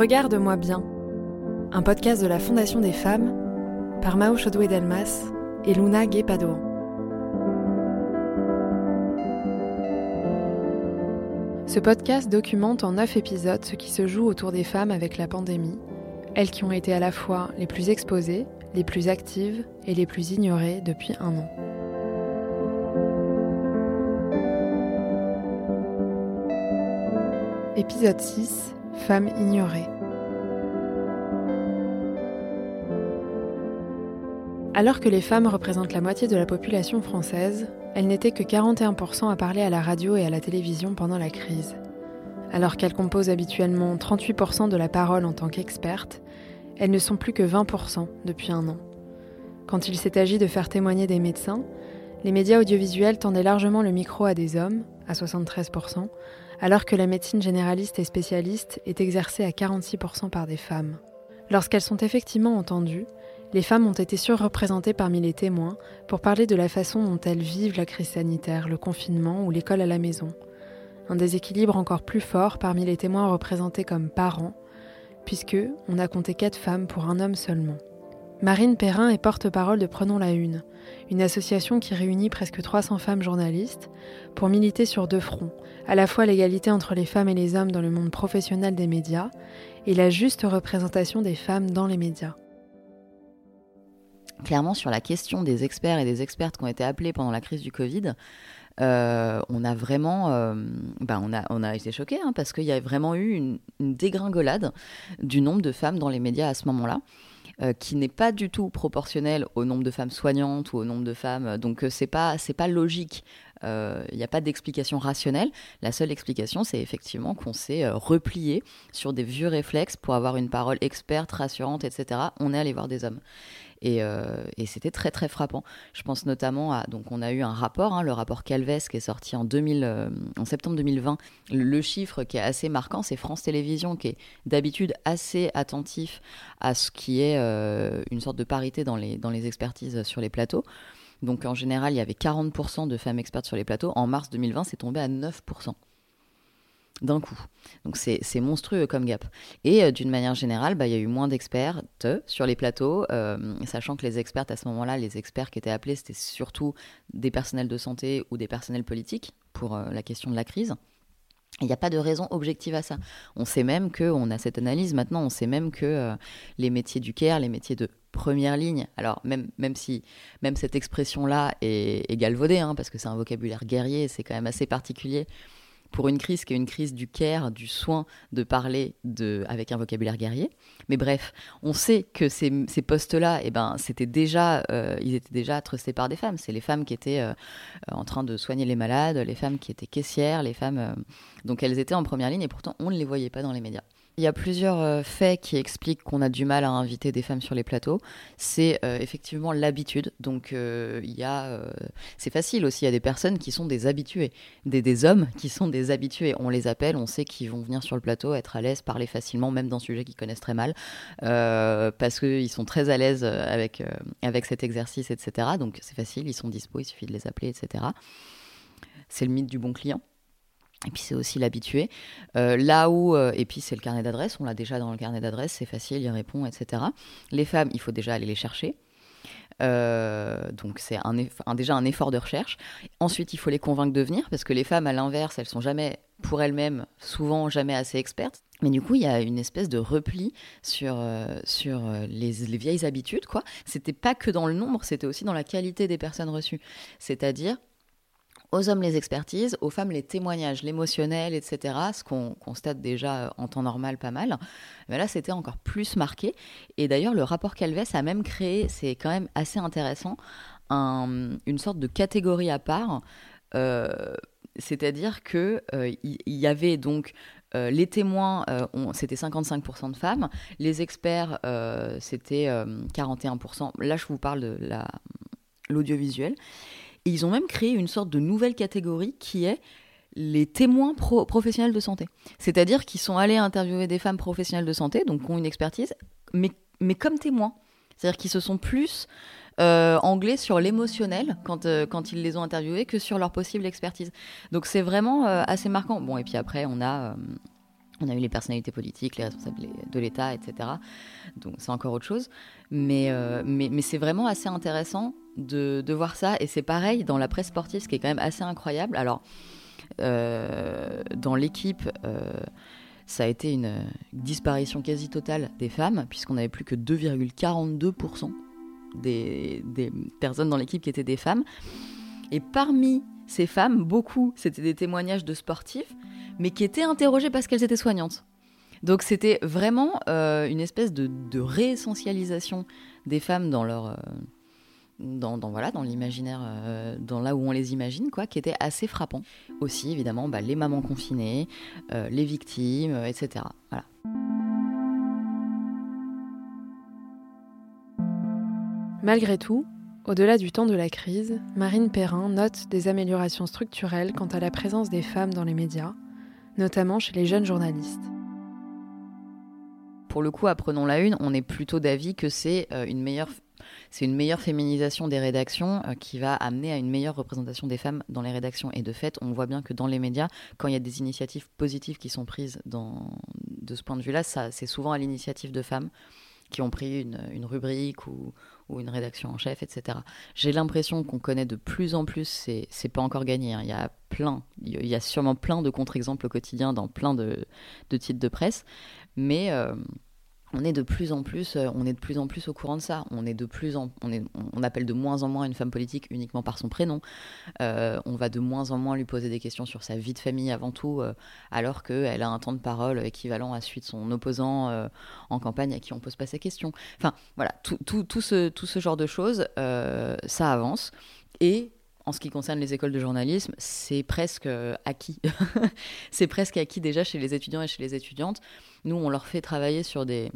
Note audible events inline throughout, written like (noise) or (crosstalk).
Regarde-moi bien, un podcast de la Fondation des femmes par Mao Chodoué Delmas et Luna Guépado. Ce podcast documente en neuf épisodes ce qui se joue autour des femmes avec la pandémie, elles qui ont été à la fois les plus exposées, les plus actives et les plus ignorées depuis un an. Épisode 6 Femmes ignorées. Alors que les femmes représentent la moitié de la population française, elles n'étaient que 41% à parler à la radio et à la télévision pendant la crise. Alors qu'elles composent habituellement 38% de la parole en tant qu'expertes, elles ne sont plus que 20% depuis un an. Quand il s'est agi de faire témoigner des médecins, les médias audiovisuels tendaient largement le micro à des hommes, à 73%, alors que la médecine généraliste et spécialiste est exercée à 46% par des femmes. Lorsqu'elles sont effectivement entendues, les femmes ont été surreprésentées parmi les témoins pour parler de la façon dont elles vivent la crise sanitaire, le confinement ou l'école à la maison. Un déséquilibre encore plus fort parmi les témoins représentés comme parents, puisque on a compté quatre femmes pour un homme seulement. Marine Perrin est porte-parole de Prenons la Une, une association qui réunit presque 300 femmes journalistes pour militer sur deux fronts, à la fois l'égalité entre les femmes et les hommes dans le monde professionnel des médias et la juste représentation des femmes dans les médias. Clairement, sur la question des experts et des expertes qui ont été appelés pendant la crise du Covid, euh, on a vraiment, euh, on, a, on a été choqués hein, parce qu'il y a vraiment eu une, dégringolade du nombre de femmes dans les médias à ce moment-là. Euh, qui n'est pas du tout proportionnel au nombre de femmes soignantes ou au nombre de femmes. Donc c'est pas c'est pas logique. Il n'y a pas d'explication rationnelle. La seule explication, c'est effectivement qu'on s'est replié sur des vieux réflexes pour avoir une parole experte, rassurante, etc. On est allé voir des hommes. Euh, et, c'était très très frappant. Je pense notamment à donc on a eu un rapport, hein, le rapport Calves qui est sorti en 2000, euh, en septembre 2020. Le, chiffre qui est assez marquant, c'est France Télévisions qui est d'habitude assez attentif à ce qui est euh, une sorte de parité dans les dans les expertises sur les plateaux. Donc en général, il y avait 40% de femmes expertes sur les plateaux. En mars 2020, c'est tombé à 9% d'un coup. Donc c'est monstrueux comme gap. Et euh, d'une manière générale, bah, il y a eu moins d'experts sur les plateaux, euh, sachant que les experts à ce moment-là, les experts qui étaient appelés, c'était surtout des personnels de santé ou des personnels politiques pour euh, la question de la crise. Il n'y a pas de raison objective à ça. On sait même que, on a cette analyse maintenant, on sait même que les métiers du care, les métiers de première ligne, alors même, même si même cette expression-là est, est galvaudée, hein, parce que c'est un vocabulaire guerrier, c'est quand même assez particulier pour une crise qui est une crise du care, du soin, de parler de, avec un vocabulaire guerrier. Mais bref, on sait que ces, ces postes-là, eh ben, c'était déjà, euh, ils étaient déjà trustés par des femmes. C'est les femmes qui étaient euh, en train de soigner les malades, les femmes qui étaient caissières, les femmes. Euh, donc elles étaient en première ligne et pourtant on ne les voyait pas dans les médias. Il y a plusieurs faits qui expliquent qu'on a du mal à inviter des femmes sur les plateaux. C'est effectivement l'habitude. Donc, il y a, c'est facile aussi. Il y a des personnes qui sont des habitués, des, des, hommes qui sont des habitués. On les appelle, on sait qu'ils vont venir sur le plateau, être à l'aise, parler facilement, même dans un sujet qu'ils connaissent très mal, parce qu'ils sont très à l'aise avec, avec cet exercice, etc. Donc, c'est facile, ils sont dispo, il suffit de les appeler, etc. C'est le mythe du bon client. Et puis c'est aussi l'habitué. Euh, là où, euh, et puis c'est le carnet d'adresse, on l'a déjà dans le carnet d'adresse, c'est facile, il répond, etc. Les femmes, il faut déjà aller les chercher. Euh, donc c'est déjà un effort de recherche. Ensuite, il faut les convaincre de venir, parce que les femmes, à l'inverse, elles sont jamais, pour elles-mêmes, souvent jamais assez expertes. Mais du coup, il y a une espèce de repli sur, sur les, les, vieilles habitudes, quoi. C'était pas que dans le nombre, c'était aussi dans la qualité des personnes reçues. C'est-à-dire, aux hommes les expertises, aux femmes les témoignages, l'émotionnel, etc. Ce qu'on constate déjà en temps normal pas mal. Mais là, c'était encore plus marqué. Et d'ailleurs, le rapport Calves a même créé, c'est quand même assez intéressant, une sorte de catégorie à part. Euh, c'est-à-dire que euh, il y, avait donc euh, les témoins, c'était 55% de femmes. Les experts, c'était 41%. Là, je vous parle de l'audiovisuel. Et ils ont même créé une sorte de nouvelle catégorie qui est les témoins professionnels de santé. C'est-à-dire qu'ils sont allés interviewer des femmes professionnelles de santé, donc qui ont une expertise, mais, mais comme témoins. C'est-à-dire qu'ils se sont plus euh, sur l'émotionnel quand, euh, quand ils les ont interviewés que sur leur possible expertise. Donc c'est vraiment euh, assez marquant. Bon, et puis après, on a On a eu les personnalités politiques, les responsables de l'État, etc. Donc c'est encore autre chose. Mais, mais c'est vraiment assez intéressant de, voir ça. Et c'est pareil dans la presse sportive, ce qui est quand même assez incroyable. Alors, dans l'équipe, ça a été une disparition quasi totale des femmes, puisqu'on n'avait plus que 2,42% des, des, personnes dans l'équipe qui étaient des femmes. Et parmi ces femmes, beaucoup, c'était des témoignages de sportifs, mais qui étaient interrogés parce qu'elles étaient soignantes. Donc c'était vraiment euh, une espèce de, réessentialisation des femmes dans leur... Euh, dans, dans l'imaginaire, euh, dans là où on les imagine, quoi, qui était assez frappant. Aussi, évidemment, bah, les mamans confinées, les victimes, etc. Voilà. Malgré tout, au-delà du temps de la crise, Marine Perrin note des améliorations structurelles quant à la présence des femmes dans les médias, notamment chez les jeunes journalistes. Pour le coup, apprenons la une, on est plutôt d'avis que c'est une meilleure c'est une meilleure féminisation des rédactions euh, qui va amener à une meilleure représentation des femmes dans les rédactions. Et de fait, on voit bien que dans les médias, quand il y a des initiatives positives qui sont prises de ce point de vue-là, c'est souvent à l'initiative de femmes qui ont pris une, rubrique ou, une rédaction en chef, etc. J'ai l'impression qu'on connaît de plus en plus, c'est pas encore gagné, hein. il y a plein, il y a sûrement plein de contre-exemples au quotidien dans plein de, titres de presse, mais... Euh, on est de plus en plus, euh, on est de plus en plus au courant de ça. On est de plus on, appelle de moins en moins une femme politique uniquement par son prénom. Euh, on va de moins en moins lui poser des questions sur sa vie de famille avant tout, euh, alors qu'elle a un temps de parole équivalent à celui de son opposant en campagne à qui on pose pas ces questions. Enfin, voilà, tout, tout, tout, ce, tout ce genre de choses, ça avance. Et en ce qui concerne les écoles de journalisme, c'est presque acquis. (laughs) c'est presque acquis déjà chez les étudiants et chez les étudiantes. Nous, on leur fait travailler sur des,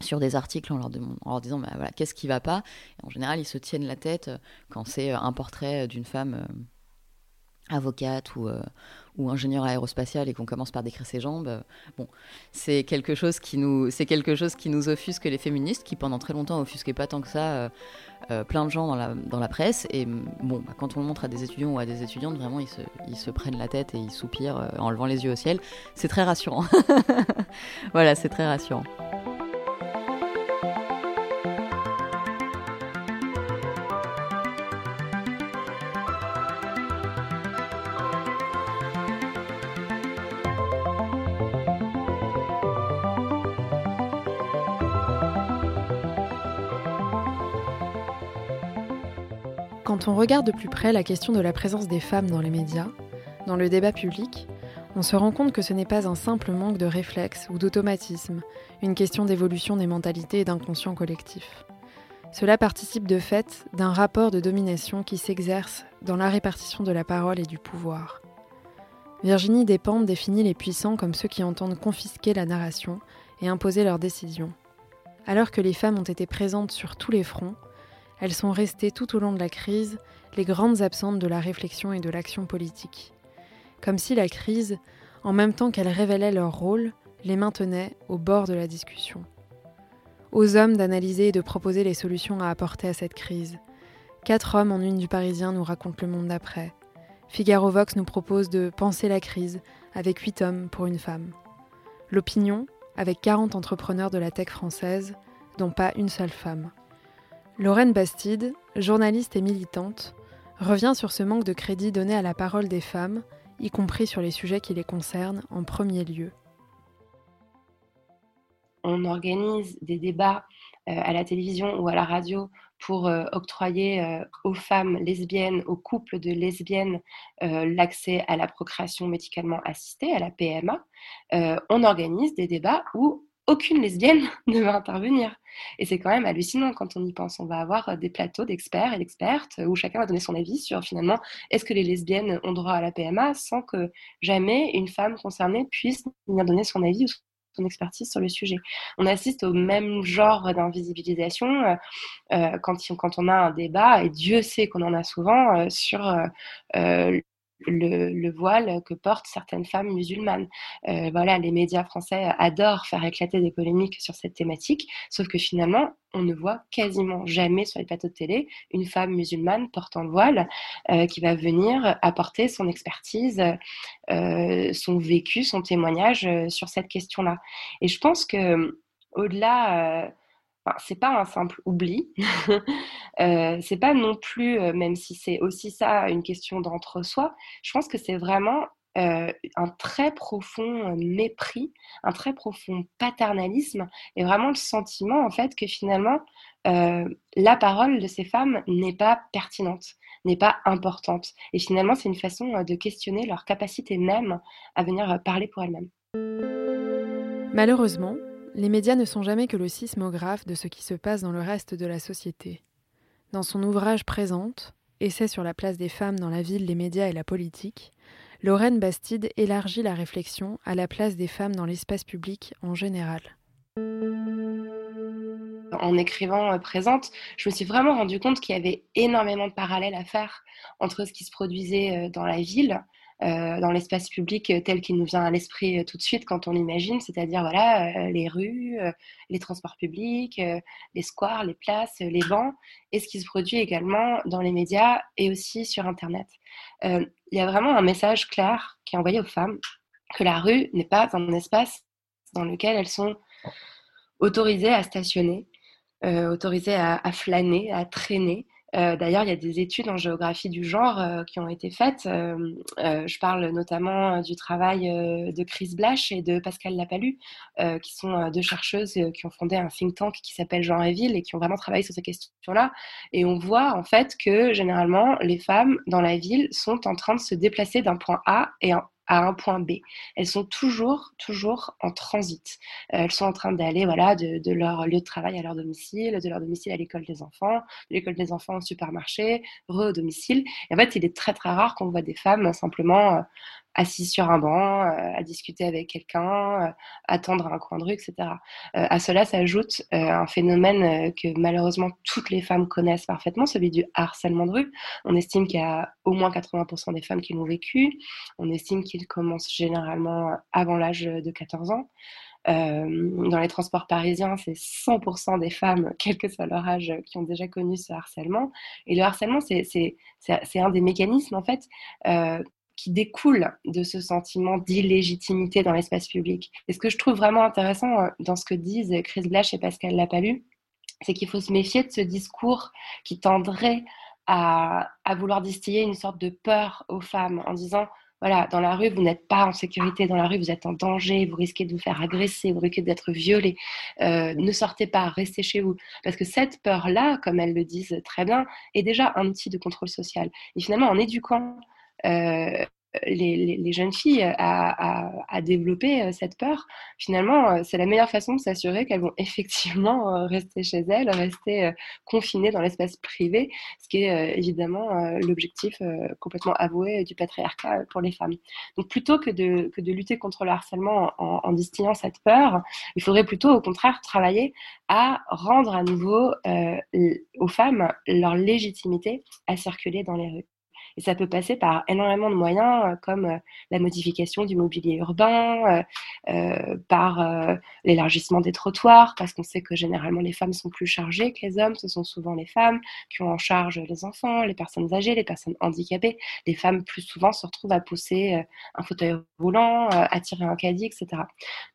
sur des articles en leur, disant bah, voilà, qu'est-ce qui va pas? en général, ils se tiennent la tête euh, quand c'est euh, un portrait d'une femme euh, avocate ou, ou ingénieur aérospatial et qu'on commence par décrire ses jambes. bon, c'est quelque chose qui nous, c'est quelque chose qui nous offusque les féministes, qui pendant très longtemps offusquaient pas tant que ça plein de gens dans la, dans la presse. Et bon, bah, quand on le montre à des étudiants ou à des étudiantes, vraiment, ils se, ils se prennent la tête et ils soupirent en levant les yeux au ciel. C'est très rassurant. (laughs) voilà, c'est très rassurant. Quand on regarde de plus près la question de la présence des femmes dans les médias, dans le débat public, on se rend compte que ce n'est pas un simple manque de réflexe ou d'automatisme, une question d'évolution des mentalités et d'inconscient collectif. Cela participe de fait d'un rapport de domination qui s'exerce dans la répartition de la parole et du pouvoir. Virginie Despentes définit les puissants comme ceux qui entendent confisquer la narration et imposer leurs décisions. Alors que les femmes ont été présentes sur tous les fronts, elles sont restées tout au long de la crise les grandes absentes de la réflexion et de l'action politique. Comme si la crise, en même temps qu'elle révélait leur rôle, les maintenait au bord de la discussion. Aux hommes d'analyser et de proposer les solutions à apporter à cette crise. Quatre hommes en une du Parisien nous racontent le monde d'après. Figaro Vox nous propose de penser la crise avec huit hommes pour une femme. L'opinion avec 40 entrepreneurs de la tech française, dont pas une seule femme. Lorraine Bastide, journaliste et militante, revient sur ce manque de crédit donné à la parole des femmes, y compris sur les sujets qui les concernent en premier lieu. On organise des débats euh, à la télévision ou à la radio pour euh, octroyer euh, aux femmes lesbiennes, aux couples de lesbiennes, l'accès à la procréation médicalement assistée, à la PMA. on organise des débats où aucune lesbienne (laughs) ne va intervenir. Et c'est quand même hallucinant quand on y pense. On va avoir euh, des plateaux d'experts et d'expertes où chacun va donner son avis sur finalement est-ce que les lesbiennes ont droit à la PMA sans que jamais une femme concernée puisse venir donner son avis ou son expertise sur le sujet. On assiste au même genre d'invisibilisation euh, euh, quand, quand on a un débat, et Dieu sait qu'on en a souvent, sur le, voile que portent certaines femmes musulmanes. Euh, voilà, les médias français adorent faire éclater des polémiques sur cette thématique, sauf que finalement, on ne voit quasiment jamais sur les plateaux de télé une femme musulmane portant le voile euh, qui va venir apporter son expertise, euh, son vécu, son témoignage sur cette question-là. Et je pense que au-delà c'est pas un simple oubli. (laughs) euh, c'est pas non plus, euh, même si c'est aussi ça une question d'entre-soi, je pense que c'est vraiment euh, un très profond euh, mépris, un très profond paternalisme et vraiment le sentiment en fait que finalement la parole de ces femmes n'est pas pertinente, n'est pas importante. Et finalement, c'est une façon de questionner leur capacité même à venir parler pour elles-mêmes. Malheureusement, les médias ne sont jamais que le sismographe de ce qui se passe dans le reste de la société. Dans son ouvrage Présente, Essai sur la place des femmes dans la ville, les médias et la politique, Lorraine Bastide élargit la réflexion à la place des femmes dans l'espace public en général. En écrivant euh, Présente, je me suis vraiment rendu compte qu'il y avait énormément de parallèles à faire entre ce qui se produisait euh, dans la ville, dans l'espace public euh, tel qu'il nous vient à l'esprit euh, tout de suite quand on l'imagine, c'est-à-dire voilà, les rues, les transports publics, les squares, les places, les bancs, et ce qui se produit également dans les médias et aussi sur Internet. Il y a vraiment un message clair qui est envoyé aux femmes que la rue n'est pas un espace dans lequel elles sont autorisées à stationner, autorisées à flâner, à traîner, euh, d'ailleurs, il y a des études en géographie du genre euh, qui ont été faites. Euh, je parle notamment du travail de Chris Blash et de Pascal Lapalu, qui sont deux chercheuses qui ont fondé un think tank qui s'appelle Genre et Ville et qui ont vraiment travaillé sur ces questions-là. Et on voit en fait que généralement, les femmes dans la ville sont en train de se déplacer d'un point A et un à un point B. Elles sont toujours, toujours en transit. Euh, elles sont en train d'aller voilà, de, leur lieu de travail à leur domicile, de leur domicile à l'école des enfants, de l'école des enfants au supermarché, re au domicile. Et en fait, il est très très rare qu'on voit des femmes simplement euh, assis sur un banc, euh, à discuter avec quelqu'un, euh, attendre un coin de rue, etc. Euh, à cela s'ajoute un phénomène que malheureusement toutes les femmes connaissent parfaitement, celui du harcèlement de rue. On estime qu'il y a au moins 80% des femmes qui l'ont vécu. On estime qu'il commence généralement avant l'âge de 14 ans. dans les transports parisiens, c'est 100% des femmes, (laughs) quel que soit leur âge, qui ont déjà connu ce harcèlement. Et le harcèlement, c'est un des mécanismes, en fait, qui découle de ce sentiment d'illégitimité dans l'espace public. Et ce que je trouve vraiment intéressant euh, dans ce que disent Chris Blash et Pascal Lapalu, c'est qu'il faut se méfier de ce discours qui tendrait à, vouloir distiller une sorte de peur aux femmes en disant voilà, dans la rue, vous n'êtes pas en sécurité, dans la rue, vous êtes en danger, vous risquez de vous faire agresser, vous risquez d'être violé. Euh, ne sortez pas, restez chez vous. Parce que cette peur-là, comme elles le disent très bien, est déjà un outil de contrôle social. Et finalement, en éduquant euh, les, jeunes filles à, développer euh, cette peur, finalement, euh, c'est la meilleure façon de s'assurer qu'elles vont (laughs) effectivement rester chez elles, rester confinées dans l'espace privé, ce qui est évidemment l'objectif complètement avoué du patriarcat pour les femmes. Donc plutôt que de, que de lutter contre le harcèlement en, en, distillant cette peur, il faudrait plutôt au contraire travailler à rendre à nouveau aux femmes leur légitimité à circuler dans les rues. Et ça peut passer par énormément de moyens, euh, comme euh, la modification du mobilier urbain, euh, par l'élargissement des trottoirs, parce qu'on sait que généralement les femmes sont plus chargées que les hommes. Ce sont souvent les femmes qui ont en charge les enfants, les personnes âgées, les personnes handicapées. Les femmes, plus souvent, se retrouvent à pousser un fauteuil roulant, à tirer un caddie, etc.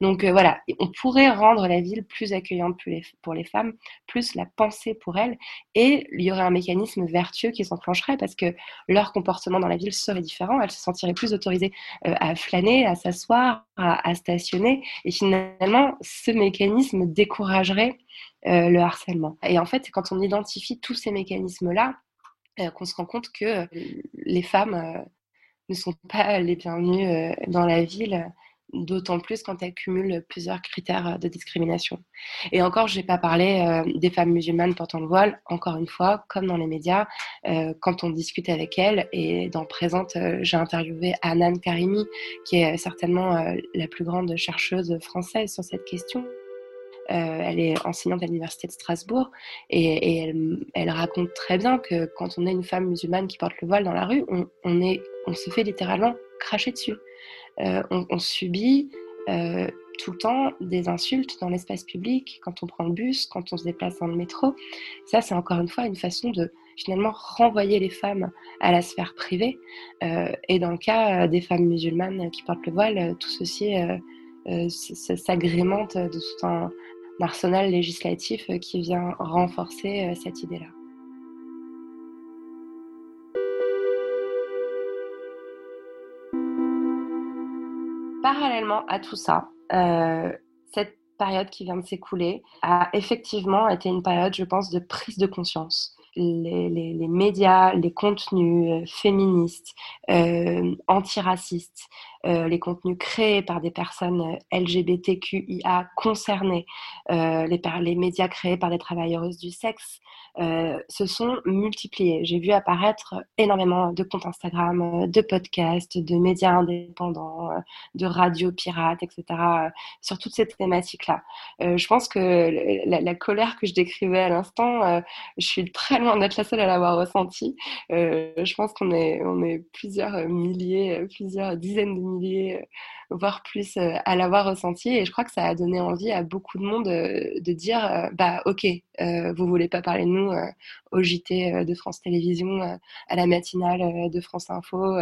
Donc voilà, on pourrait rendre la ville plus accueillante pour les femmes, plus la penser pour elles, et il y aurait un mécanisme vertueux qui s'enclencherait parce que leur comportement dans la ville serait différent. Elles se sentiraient plus autorisées euh, à flâner, à s'asseoir, à, stationner. Et finalement, ce mécanisme découragerait euh, le harcèlement. Et en fait, quand on identifie tous ces mécanismes-là euh, qu'on se rend compte que les femmes ne sont pas les bienvenues dans la ville d'autant plus quand elles cumulent plusieurs critères de discrimination. Et encore, je n'ai pas parlé euh, des femmes musulmanes portant le voile, encore une fois, comme dans les médias, euh, quand on discute avec elles, et dans Présente, euh, j'ai interviewé Anan Karimi, qui est certainement la plus grande chercheuse française sur cette question. elle est enseignante à l'université de Strasbourg et, elle, raconte très bien que quand on est une femme musulmane qui porte le voile dans la rue, on se fait littéralement cracher dessus. on, subit tout le temps des insultes dans l'espace public, quand on prend le bus, quand on se déplace dans le métro. Ça, c'est encore une fois une façon de finalement renvoyer les femmes à la sphère privée. Euh, et dans le cas euh, des femmes musulmanes qui portent le voile, euh, tout ceci s'agrémente de tout un arsenal législatif qui vient renforcer cette idée-là. Parallèlement à tout ça, cette période qui vient de s'écouler a effectivement été une période, je pense, de prise de conscience. Les, médias, les contenus euh, féministes, euh, antiracistes, euh, les contenus créés par des personnes LGBTQIA concernées, les, les, médias créés par des travailleuses du sexe, se sont multipliés. J'ai vu apparaître énormément de comptes Instagram, de podcasts, de médias indépendants, de radios pirates, etc., sur toutes ces thématiques-là. je pense que la, colère que je décrivais à l'instant, je suis très loin d'être la seule à l'avoir ressenti. Euh, je pense qu'on est, on est plusieurs milliers, plusieurs dizaines de milliers, voire plus, à l'avoir ressenti. Et je crois que ça a donné envie à beaucoup de monde de dire, bah ok, vous voulez pas parler de nous au JT de France Télévisions, à la matinale de France Info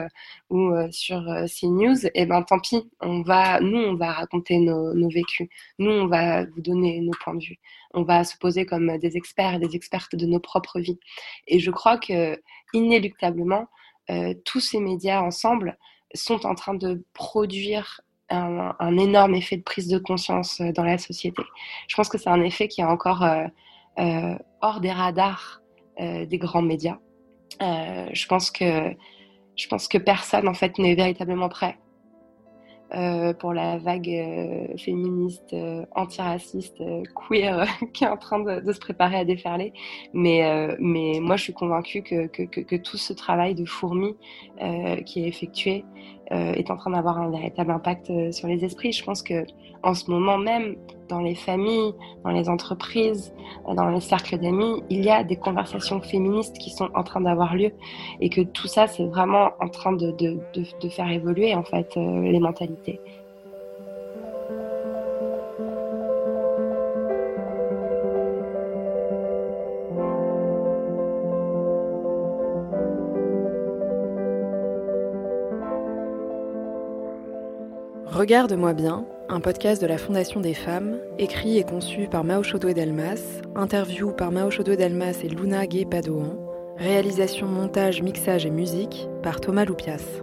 ou sur CNews. Et ben tant pis, on va, nous on va raconter nos, vécus. Nous on va vous donner nos points de vue. On va se poser comme des experts et des expertes de nos propres vies. Et je crois que inéluctablement, euh, tous ces médias ensemble sont en train de produire un, énorme effet de prise de conscience euh, dans la société. Je pense que c'est un effet qui est encore euh, hors des radars des grands médias. je pense que je pense que personne en fait n'est véritablement prêt euh, pour la vague euh, féministe, euh, antiraciste, queer (laughs) qui est en train de, se préparer à déferler. Mais, mais moi, je suis convaincue que, que, que, tout ce travail de fourmi qui est effectué est en train d'avoir un véritable impact sur les esprits. Je pense que en ce moment même, dans les familles, dans les entreprises, dans les cercles d'amis, il y a des conversations féministes qui sont en train d'avoir lieu et que tout ça, c'est vraiment en train de, faire évoluer en fait euh, les mentalités. Regarde-moi bien, un podcast de la Fondation des femmes, écrit et conçu par Mao Chodo Delmas, interview par Mao Chodo Delmas et Luna Gay Padoan, réalisation, montage, mixage et musique par Thomas Loupias.